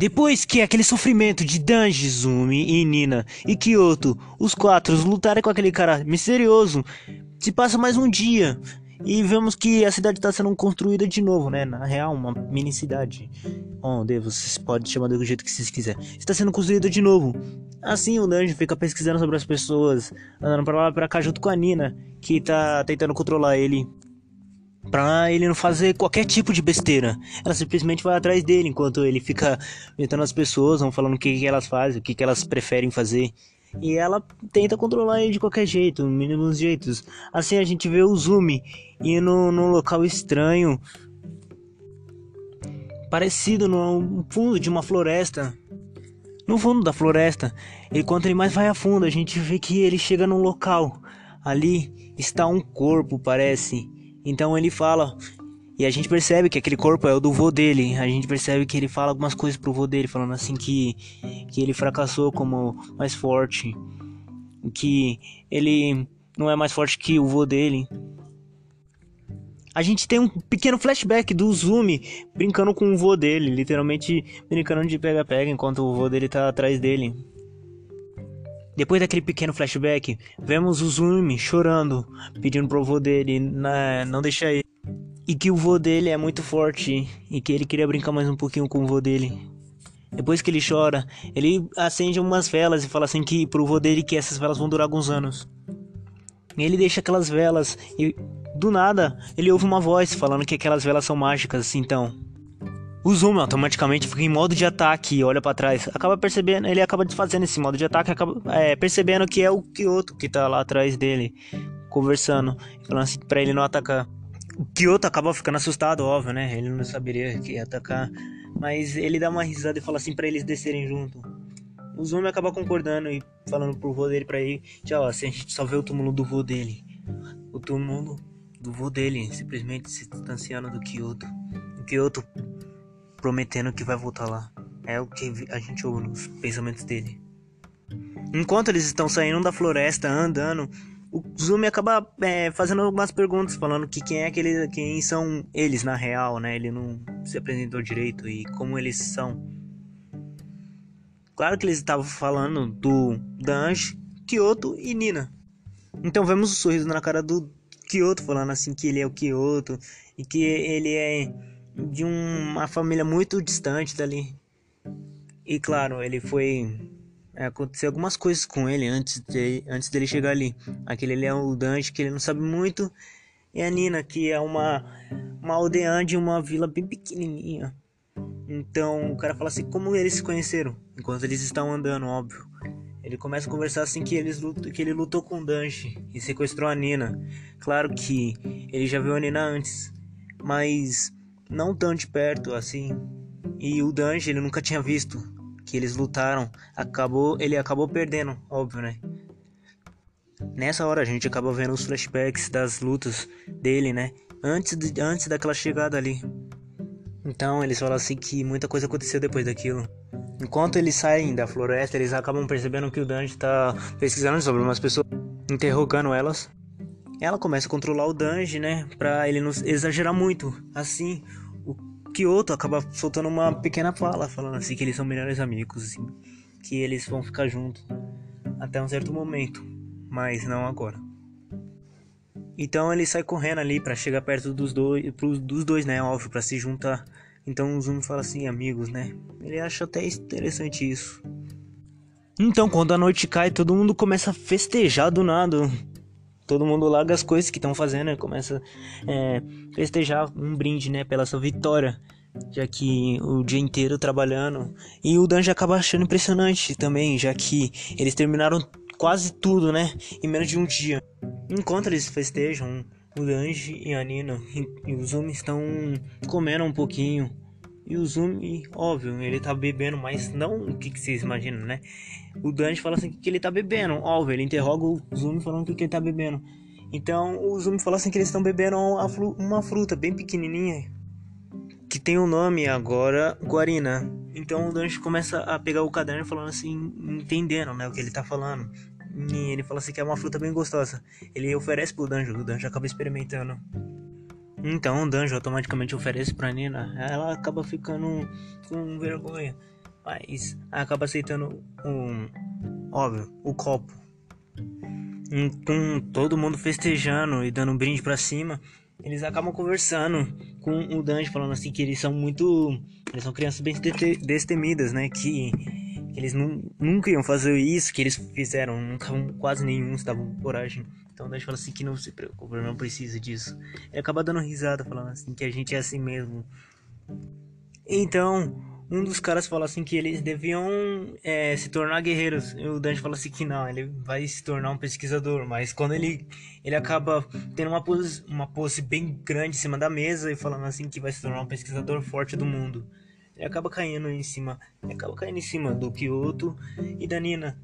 Depois que aquele sofrimento de Danji, Zumi e Nina e Kyoto, os quatro lutarem com aquele cara misterioso, se passa mais um dia e vemos que a cidade está sendo construída de novo, né? Na real, uma mini cidade. Onde vocês podem chamar do jeito que vocês quiserem. Está sendo construída de novo. Assim o Danji fica pesquisando sobre as pessoas, andando pra lá e pra cá junto com a Nina, que tá tentando controlar ele Pra ele não fazer qualquer tipo de besteira. Ela simplesmente vai atrás dele enquanto ele fica inventando as pessoas, vão falando o que, que elas fazem, o que, que elas preferem fazer. E ela tenta controlar ele de qualquer jeito, mínimos jeitos. Assim a gente vê o Zumi indo num local estranho, parecido no fundo de uma floresta. No fundo da floresta, e quanto ele mais vai a fundo, a gente vê que ele chega num local. Ali está um corpo, parece então ele fala, e a gente percebe que aquele corpo é o do vô dele. A gente percebe que ele fala algumas coisas pro vô dele, falando assim que, que ele fracassou como mais forte, que ele não é mais forte que o vô dele. A gente tem um pequeno flashback do Zumi brincando com o vô dele, literalmente brincando de pega-pega enquanto o vô dele tá atrás dele. Depois daquele pequeno flashback, vemos o Zumi chorando, pedindo pro vô dele na, não deixar ele. E que o vô dele é muito forte e que ele queria brincar mais um pouquinho com o vô dele. Depois que ele chora, ele acende umas velas e fala assim que pro vô dele que essas velas vão durar alguns anos. E ele deixa aquelas velas e do nada ele ouve uma voz falando que aquelas velas são mágicas, então. O Zoom automaticamente fica em modo de ataque e olha para trás. Acaba percebendo, ele acaba desfazendo esse modo de ataque, acaba é, percebendo que é o Kyoto que tá lá atrás dele, conversando, falando assim pra ele não atacar. O Kyoto acaba ficando assustado, óbvio, né? Ele não saberia que ia atacar. Mas ele dá uma risada e fala assim para eles descerem junto. O Zoom acaba concordando e falando pro vô dele pra ir. Tchau, assim a gente só vê o túmulo do vô dele. O túmulo do vô dele, simplesmente se distanciando do Kyoto. O Kyoto prometendo que vai voltar lá. É o que a gente ouve nos pensamentos dele. Enquanto eles estão saindo da floresta, andando, o Zumi acaba é, fazendo algumas perguntas, falando que quem é aquele, quem são eles na real, né? Ele não se apresentou direito e como eles são. Claro que eles estavam falando do Danji, Kyoto e Nina. Então vemos o sorriso na cara do Kyoto falando assim que ele é o Kyoto e que ele é de uma família muito distante dali. E claro, ele foi. É, aconteceu algumas coisas com ele antes, de, antes dele chegar ali. Aquele ali é o Dante, que ele não sabe muito. E a Nina, que é uma, uma aldeã de uma vila bem pequenininha. Então o cara fala assim: como eles se conheceram? Enquanto eles estão andando, óbvio. Ele começa a conversar assim que, eles lutam, que ele lutou com o Danche e sequestrou a Nina. Claro que ele já viu a Nina antes, mas não tão de perto assim. E o Danji ele nunca tinha visto que eles lutaram. Acabou, ele acabou perdendo, óbvio, né? Nessa hora a gente acaba vendo os flashbacks das lutas dele, né? Antes, de, antes daquela chegada ali. Então eles falam assim que muita coisa aconteceu depois daquilo. Enquanto eles saem da floresta, eles acabam percebendo que o Danji tá pesquisando sobre umas pessoas, interrogando elas. Ela começa a controlar o Danji, né? Pra ele não exagerar muito. Assim, o Kyoto acaba soltando uma pequena fala, falando assim que eles são melhores amigos, assim, que eles vão ficar juntos até um certo momento, mas não agora. Então ele sai correndo ali para chegar perto dos dois, dos dois, né? Óbvio, para se juntar. Então o Zumi fala assim, amigos, né? Ele acha até interessante isso. Então, quando a noite cai, todo mundo começa a festejar do nada todo mundo larga as coisas que estão fazendo e começa a é, festejar um brinde, né, pela sua vitória. Já que o dia inteiro trabalhando. E o Dan já acaba achando impressionante também, já que eles terminaram quase tudo, né? Em menos de um dia. Enquanto eles festejam, o Danji e a Nina e o Zumi estão comendo um pouquinho. E o Zumi, óbvio, ele tá bebendo, mas não o que, que vocês imaginam, né? O Dante fala assim que ele tá bebendo. Óbvio, ele interroga o Zumi falando que, que ele tá bebendo. Então o Zumi fala assim que eles estão bebendo uma fruta bem pequenininha que tem o um nome agora Guarina. Então o Dante começa a pegar o caderno falando assim, entendendo, né, o que ele tá falando. E ele fala assim que é uma fruta bem gostosa. Ele oferece pro Danjo, o Danjo acaba experimentando. Então o Danjo automaticamente oferece pra Nina. Ela acaba ficando com vergonha. Mas acaba aceitando um óbvio, o copo. Com todo mundo festejando e dando um brinde para cima, eles acabam conversando com o Dante falando assim que eles são muito, eles são crianças bem destemidas, né, que, eles nunca iam fazer isso que eles fizeram, nunca quase nenhum estavam com coragem. Então o Dante fala assim que não se preocupe, não precisa disso. Ele acaba dando risada falando assim que a gente é assim mesmo. Então, um dos caras fala assim que eles deviam é, se tornar guerreiros. E o Dante fala assim que não, ele vai se tornar um pesquisador. Mas quando ele, ele acaba tendo uma pose, uma pose bem grande em cima da mesa e falando assim que vai se tornar um pesquisador forte do mundo. Ele acaba caindo em cima, ele acaba caindo em cima do Kyoto e da Nina.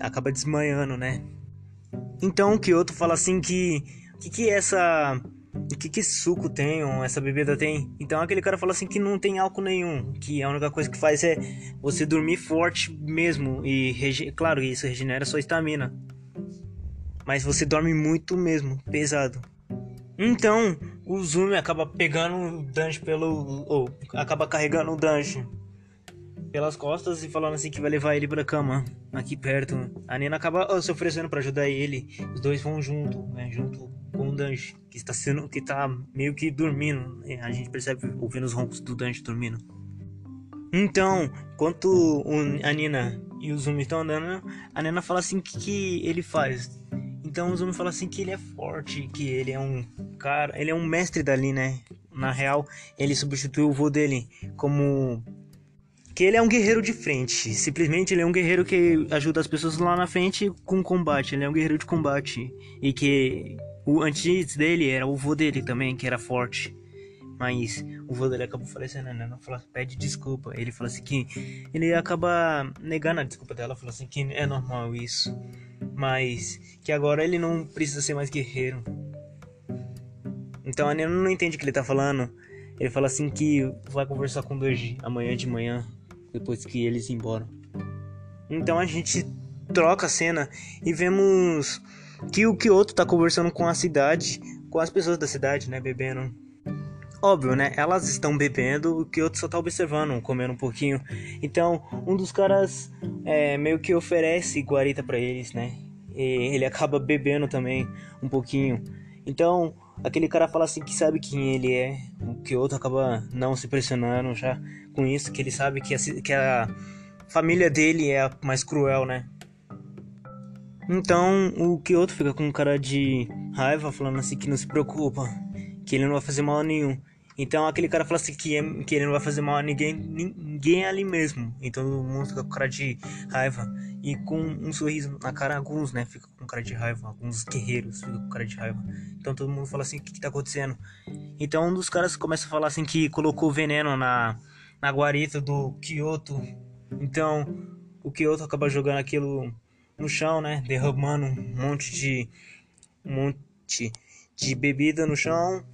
Acaba desmanhando, né? Então o Kyoto fala assim que o que, que é essa o que, que suco tem, ou essa bebida tem. Então aquele cara fala assim que não tem álcool nenhum, que a única coisa que faz é você dormir forte mesmo e claro, isso regenera sua estamina. Mas você dorme muito mesmo, pesado. Então, o Zumi acaba pegando o Danche pelo ou acaba carregando o Danche pelas costas e falando assim que vai levar ele pra cama, aqui perto. A Nina acaba se oferecendo para ajudar ele. Os dois vão junto, né, junto com o Danji, que está sendo que tá meio que dormindo. A gente percebe ouvindo os roncos do Danji dormindo. Então, enquanto a Nina e o Zumi estão andando, a Nina fala assim que, que ele faz. Então o Zumi fala assim que ele é forte, que ele é um cara, ele é um mestre dali, né? Na real, ele substituiu o vô dele como que ele é um guerreiro de frente. Simplesmente ele é um guerreiro que ajuda as pessoas lá na frente com combate. Ele é um guerreiro de combate. E que o antes dele era o vô dele também, que era forte. Mas o vô dele acabou falecendo, né? Não fala, pede desculpa. Ele fala assim que ele acaba negando a desculpa dela, fala assim que é normal isso. Mas que agora ele não precisa ser mais guerreiro. Então a Nena não entende o que ele tá falando. Ele fala assim que vai conversar com o Doji amanhã de manhã depois que eles ir embora. Então a gente troca a cena e vemos que o Kyoto tá conversando com a cidade, com as pessoas da cidade, né, bebendo. Óbvio, né? Elas estão bebendo, o Kyoto só tá observando, comendo um pouquinho. Então, um dos caras é, meio que oferece guarita para eles, né? E ele acaba bebendo também um pouquinho. Então, aquele cara fala assim que sabe quem ele é. O Kyoto acaba não se pressionando já com isso, que ele sabe que a, que a família dele é a mais cruel, né? Então o Kyoto fica com cara de raiva, falando assim que não se preocupa, que ele não vai fazer mal a nenhum. Então aquele cara fala assim que, é, que ele não vai fazer mal a ninguém, ninguém ali mesmo. Então todo mundo fica com cara de raiva e com um sorriso na cara, alguns, né? Fica com cara de raiva, alguns guerreiros ficam com cara de raiva. Então todo mundo fala assim: o que, que tá acontecendo? Então um dos caras começa a falar assim que colocou veneno na, na guarita do Kyoto. Então o Kyoto acaba jogando aquilo no chão, né? Derramando um monte de um monte de bebida no chão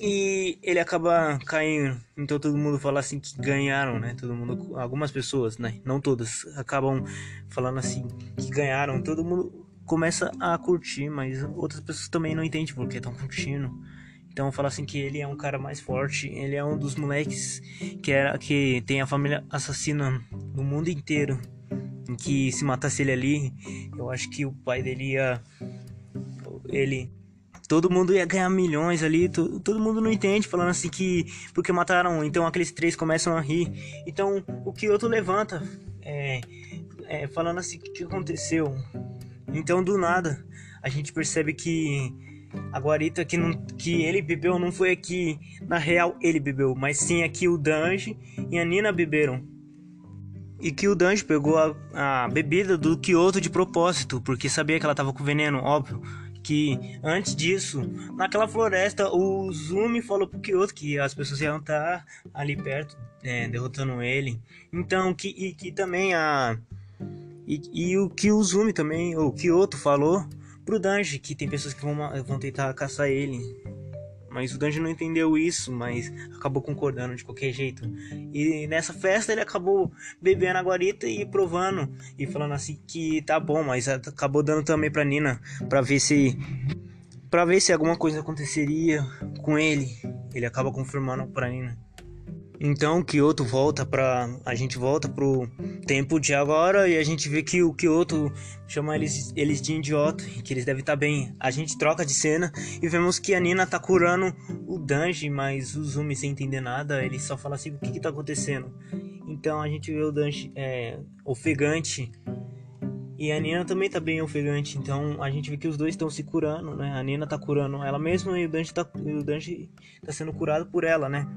e ele acaba caindo. Então todo mundo fala assim que ganharam, né? Todo mundo, algumas pessoas, né? Não todas, acabam falando assim que ganharam. Todo mundo começa a curtir, mas outras pessoas também não entendem porque estão curtindo. Então fala assim que ele é um cara mais forte, ele é um dos moleques que era que tem a família assassina no mundo inteiro. Em que se matasse ele ali, eu acho que o pai dele ia ele todo mundo ia ganhar milhões ali, to, todo mundo não entende, falando assim que porque mataram, então aqueles três começam a rir. Então o Kyoto levanta, é, é, falando assim: o que aconteceu? Então do nada a gente percebe que a guarita que, não, que ele bebeu não foi aqui, na real ele bebeu, mas sim aqui o Danji e a Nina beberam. E que o Danji pegou a, a bebida do Kyoto de propósito, porque sabia que ela tava com veneno, óbvio. Que antes disso, naquela floresta, o Zumi falou pro Kyoto que as pessoas iam estar ali perto, é, derrotando ele. Então, que, e que também a. E, e o que o Zumi também, o Kyoto falou pro Danji, que tem pessoas que vão, vão tentar caçar ele. Mas o Danji não entendeu isso, mas acabou concordando de qualquer jeito. E nessa festa ele acabou bebendo a guarita e provando e falando assim que tá bom, mas acabou dando também pra Nina para ver se para ver se alguma coisa aconteceria com ele. Ele acaba confirmando pra Nina. Então Kyoto volta para a gente volta pro tempo de agora e a gente vê que o Kyoto chama eles, eles de idiota, que eles devem estar tá bem. A gente troca de cena e vemos que a Nina tá curando o Danji, mas o Zumi sem entender nada, ele só fala assim: "O que que tá acontecendo?". Então a gente vê o Danji é, ofegante e a Nina também tá bem ofegante, então a gente vê que os dois estão se curando, né? A Nina tá curando ela mesma e o Danji tá, o Danji tá sendo curado por ela, né?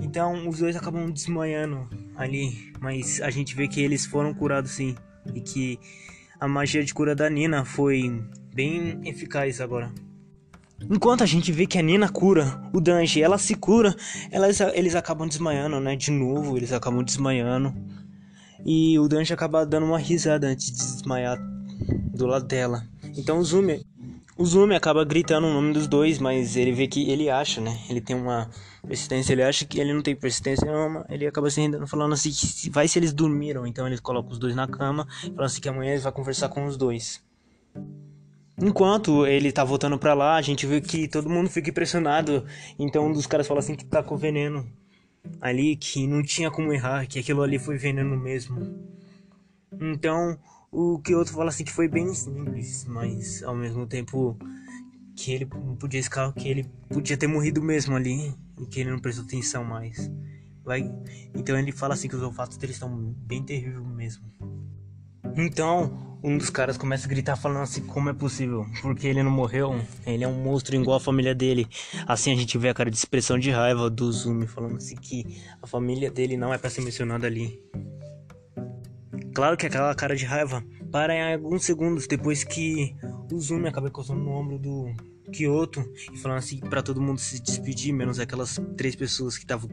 Então os dois acabam desmanhando ali, mas a gente vê que eles foram curados sim e que a magia de cura da Nina foi bem eficaz agora. Enquanto a gente vê que a Nina cura o Danji, ela se cura, elas, eles acabam desmanhando, né? De novo, eles acabam desmanhando. E o Danji acaba dando uma risada antes de desmaiar do lado dela. Então o Zumi, o Zumi acaba gritando o nome dos dois, mas ele vê que ele acha, né? Ele tem uma persistência, ele acha que ele não tem persistência nenhuma, ele acaba se rendendo falando assim, vai se eles dormiram, então ele coloca os dois na cama, falando assim que amanhã ele vai conversar com os dois. Enquanto ele tá voltando pra lá, a gente vê que todo mundo fica impressionado, então um dos caras fala assim que tá com veneno ali, que não tinha como errar, que aquilo ali foi veneno mesmo. Então, o que outro fala assim que foi bem simples, mas ao mesmo tempo que ele podia escapar, que ele podia ter morrido mesmo ali e que ele não prestou atenção mais. Vai, então ele fala assim que os olfatos dele estão bem terríveis mesmo. Então, um dos caras começa a gritar falando assim, como é possível? Porque ele não morreu, ele é um monstro igual a família dele. Assim a gente vê a cara de expressão de raiva do Zumi falando assim que a família dele não é para ser mencionada ali. Claro que aquela cara de raiva para em alguns segundos depois que o Zumi acaba encostando no ombro do Kyoto e falando assim para todo mundo se despedir, menos aquelas três pessoas que estavam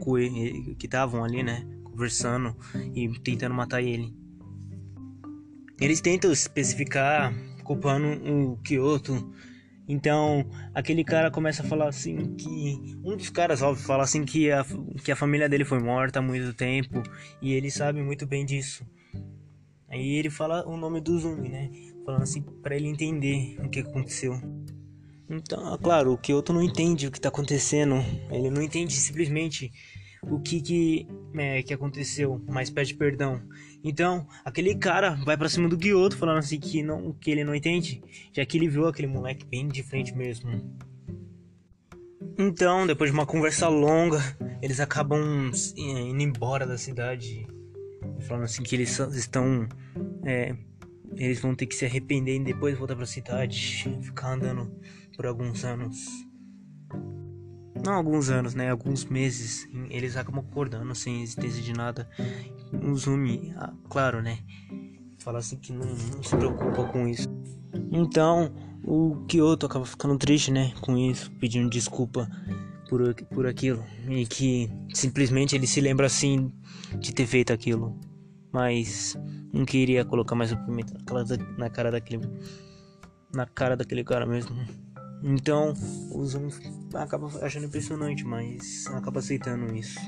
que estavam ali, né, conversando e tentando matar ele. Eles tentam especificar culpando o Kyoto. Então, aquele cara começa a falar assim que um dos caras, óbvio, fala assim que a, que a família dele foi morta há muito tempo e ele sabe muito bem disso. Aí ele fala o nome do Zumi, né? Falando assim para ele entender o que aconteceu. Então, claro, o Kyoto não entende o que tá acontecendo. Ele não entende simplesmente o que que, é, que aconteceu, mas pede perdão. Então, aquele cara vai para cima do Kyoto falando assim que não que ele não entende, já que ele viu aquele moleque bem de frente mesmo. Então, depois de uma conversa longa, eles acabam é, indo embora da cidade falando assim que eles estão. É, eles vão ter que se arrepender e depois voltar pra cidade, ficar andando por alguns anos. Não alguns anos, né? Alguns meses. Eles acabam acordando sem existência de nada. O Zumi, ah, claro, né? Fala assim que não, não se preocupa com isso. Então, o Kyoto acaba ficando triste, né? Com isso, pedindo desculpa por, por aquilo. E que simplesmente ele se lembra assim de ter feito aquilo mas não queria colocar mais o pimenta na cara daquele na cara daquele cara mesmo. Então, os homens acabam achando impressionante, mas acaba aceitando isso.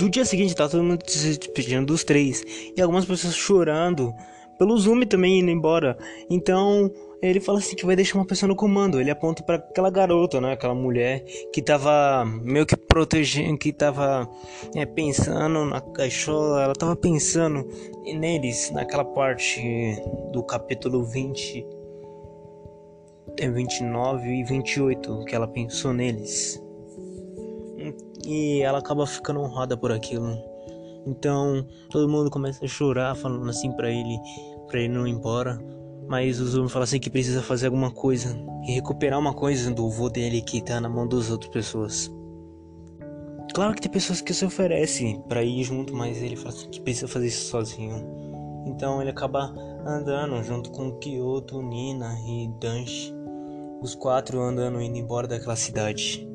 Do dia seguinte tá todo mundo se despedindo dos três. E algumas pessoas chorando. Pelo Zoom também indo embora. Então ele fala assim que vai deixar uma pessoa no comando. Ele aponta para aquela garota, né? Aquela mulher que tava meio que protegendo, que tava é, pensando na caixola. Ela tava pensando neles, naquela parte do capítulo 20, 29 é, e 28, que ela pensou neles e ela acaba ficando honrada por aquilo. Então todo mundo começa a chorar, falando assim para ele, para ele não ir embora. Mas o Zumi fala assim que precisa fazer alguma coisa e recuperar uma coisa do vô dele que tá na mão das outras pessoas. Claro que tem pessoas que se oferecem para ir junto, mas ele fala assim que precisa fazer isso sozinho. Então ele acaba andando junto com Kyoto, Nina e Danshi. Os quatro andando indo embora daquela cidade.